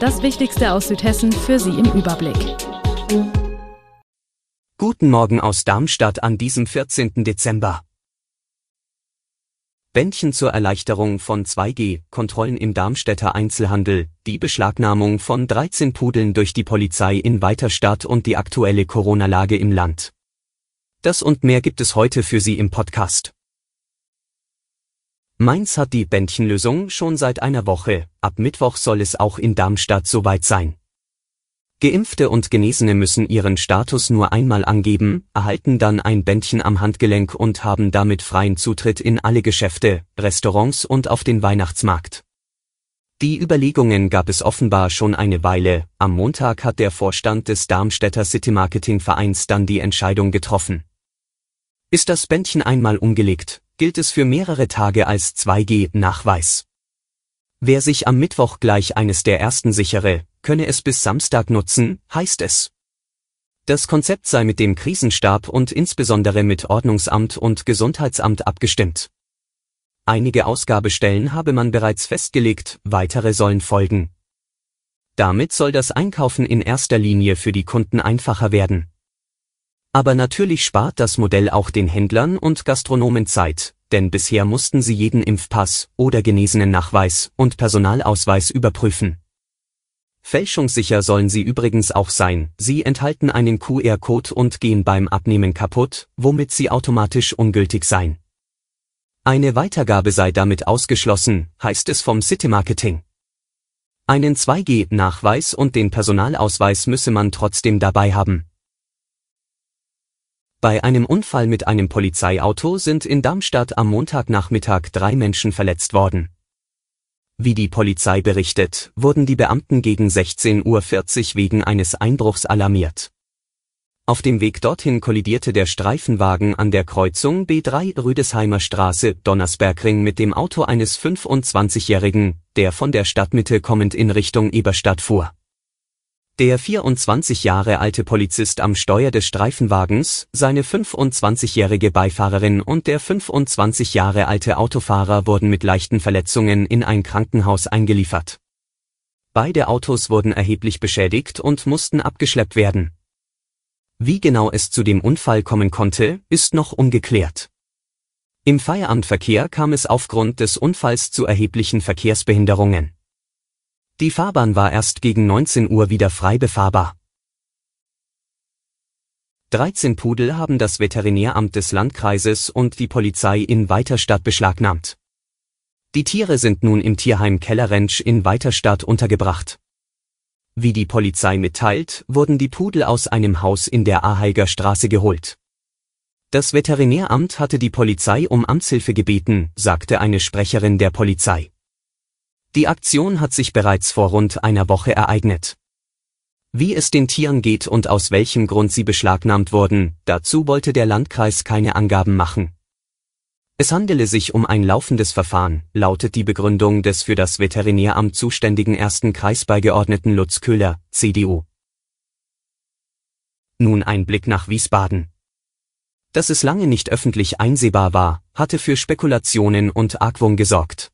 Das Wichtigste aus Südhessen für Sie im Überblick. Guten Morgen aus Darmstadt an diesem 14. Dezember. Bändchen zur Erleichterung von 2G, Kontrollen im Darmstädter Einzelhandel, die Beschlagnahmung von 13 Pudeln durch die Polizei in Weiterstadt und die aktuelle Corona-Lage im Land. Das und mehr gibt es heute für Sie im Podcast. Mainz hat die Bändchenlösung schon seit einer Woche, ab Mittwoch soll es auch in Darmstadt soweit sein. Geimpfte und Genesene müssen ihren Status nur einmal angeben, erhalten dann ein Bändchen am Handgelenk und haben damit freien Zutritt in alle Geschäfte, Restaurants und auf den Weihnachtsmarkt. Die Überlegungen gab es offenbar schon eine Weile, am Montag hat der Vorstand des Darmstädter City Marketing Vereins dann die Entscheidung getroffen. Ist das Bändchen einmal umgelegt, gilt es für mehrere Tage als 2G-Nachweis. Wer sich am Mittwoch gleich eines der ersten sichere, könne es bis Samstag nutzen, heißt es. Das Konzept sei mit dem Krisenstab und insbesondere mit Ordnungsamt und Gesundheitsamt abgestimmt. Einige Ausgabestellen habe man bereits festgelegt, weitere sollen folgen. Damit soll das Einkaufen in erster Linie für die Kunden einfacher werden. Aber natürlich spart das Modell auch den Händlern und Gastronomen Zeit, denn bisher mussten sie jeden Impfpass oder Genesenen-Nachweis und Personalausweis überprüfen. Fälschungssicher sollen sie übrigens auch sein, sie enthalten einen QR-Code und gehen beim Abnehmen kaputt, womit sie automatisch ungültig seien. Eine Weitergabe sei damit ausgeschlossen, heißt es vom City Marketing. Einen 2G-Nachweis und den Personalausweis müsse man trotzdem dabei haben. Bei einem Unfall mit einem Polizeiauto sind in Darmstadt am Montagnachmittag drei Menschen verletzt worden. Wie die Polizei berichtet, wurden die Beamten gegen 16.40 Uhr wegen eines Einbruchs alarmiert. Auf dem Weg dorthin kollidierte der Streifenwagen an der Kreuzung B3 Rüdesheimer Straße Donnersbergring mit dem Auto eines 25-Jährigen, der von der Stadtmitte kommend in Richtung Eberstadt fuhr. Der 24 Jahre alte Polizist am Steuer des Streifenwagens, seine 25-jährige Beifahrerin und der 25 Jahre alte Autofahrer wurden mit leichten Verletzungen in ein Krankenhaus eingeliefert. Beide Autos wurden erheblich beschädigt und mussten abgeschleppt werden. Wie genau es zu dem Unfall kommen konnte, ist noch ungeklärt. Im Feierabendverkehr kam es aufgrund des Unfalls zu erheblichen Verkehrsbehinderungen. Die Fahrbahn war erst gegen 19 Uhr wieder frei befahrbar. 13 Pudel haben das Veterinäramt des Landkreises und die Polizei in Weiterstadt beschlagnahmt. Die Tiere sind nun im Tierheim Kellerentsch in Weiterstadt untergebracht. Wie die Polizei mitteilt, wurden die Pudel aus einem Haus in der Aheiger Straße geholt. Das Veterinäramt hatte die Polizei um Amtshilfe gebeten, sagte eine Sprecherin der Polizei. Die Aktion hat sich bereits vor rund einer Woche ereignet. Wie es den Tieren geht und aus welchem Grund sie beschlagnahmt wurden, dazu wollte der Landkreis keine Angaben machen. Es handele sich um ein laufendes Verfahren, lautet die Begründung des für das Veterinäramt zuständigen ersten Kreisbeigeordneten Lutz Köhler, CDU. Nun ein Blick nach Wiesbaden. Dass es lange nicht öffentlich einsehbar war, hatte für Spekulationen und Argwohn gesorgt.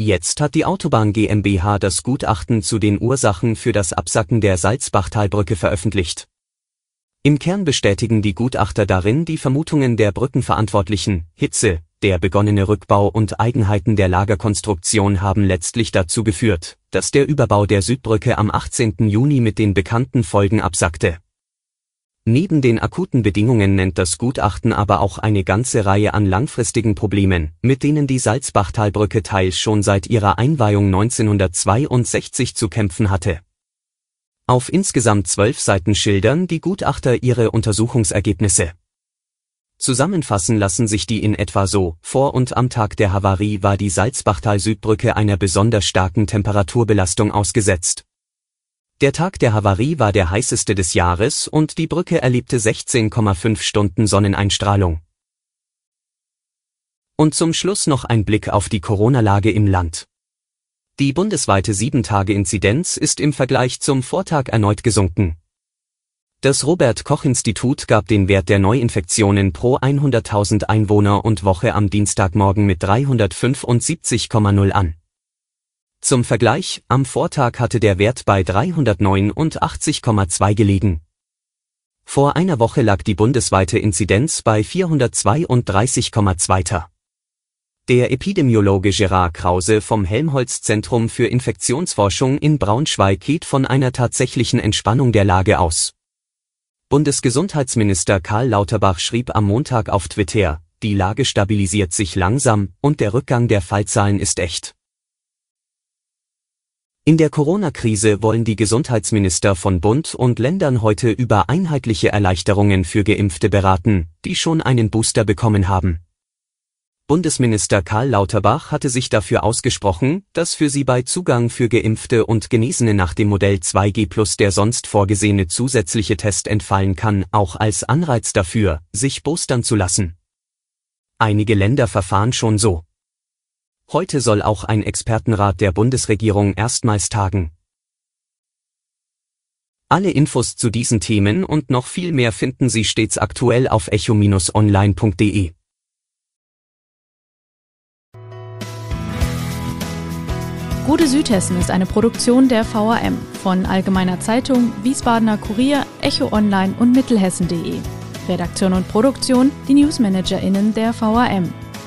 Jetzt hat die Autobahn GmbH das Gutachten zu den Ursachen für das Absacken der Salzbachtalbrücke veröffentlicht. Im Kern bestätigen die Gutachter darin die Vermutungen der Brückenverantwortlichen, Hitze, der begonnene Rückbau und Eigenheiten der Lagerkonstruktion haben letztlich dazu geführt, dass der Überbau der Südbrücke am 18. Juni mit den bekannten Folgen absackte Neben den akuten Bedingungen nennt das Gutachten aber auch eine ganze Reihe an langfristigen Problemen, mit denen die Salzbachtalbrücke teils schon seit ihrer Einweihung 1962 zu kämpfen hatte. Auf insgesamt zwölf Seiten schildern die Gutachter ihre Untersuchungsergebnisse. Zusammenfassen lassen sich die in etwa so, vor und am Tag der Havarie war die Salzbachtal-Südbrücke einer besonders starken Temperaturbelastung ausgesetzt Der Tag der Havarie war der heißeste des Jahres und die Brücke erlebte 16,5 Stunden Sonneneinstrahlung. Und zum Schluss noch ein Blick auf die Corona-Lage im Land. Die bundesweite 7-Tage-Inzidenz ist im Vergleich zum Vortag erneut gesunken. Das Robert Koch Institut gab den Wert der Neuinfektionen pro 100.000 Einwohner und Woche am Dienstagmorgen mit 375,0 an. Zum Vergleich, am Vortag hatte der Wert bei 389,2 gelegen. Vor einer Woche lag die bundesweite Inzidenz bei 432,2. Der Epidemiologe Gerard Krause vom Helmholtz Zentrum für Infektionsforschung in Braunschweig geht von einer tatsächlichen Entspannung der Lage aus. Bundesgesundheitsminister Karl Lauterbach schrieb am Montag auf Twitter, die Lage stabilisiert sich langsam und der Rückgang der Fallzahlen ist echt. In der Corona-Krise wollen die Gesundheitsminister von Bund und Ländern heute über einheitliche Erleichterungen für Geimpfte beraten, die schon einen Booster bekommen haben. Bundesminister Karl Lauterbach hatte sich dafür ausgesprochen, dass für sie bei Zugang für Geimpfte und Genesene nach dem Modell 2G plus der sonst vorgesehene zusätzliche Test entfallen kann, auch als Anreiz dafür, sich boostern zu lassen. Einige Länder verfahren schon so. Heute soll auch ein Expertenrat der Bundesregierung erstmals tagen. Alle Infos zu diesen Themen und noch viel mehr finden Sie stets aktuell auf echo-online.de. Gute Südhessen ist eine Produktion der VAM von Allgemeiner Zeitung, Wiesbadener Kurier, Echo Online und Mittelhessen.de. Redaktion und Produktion die NewsmanagerInnen der VAM.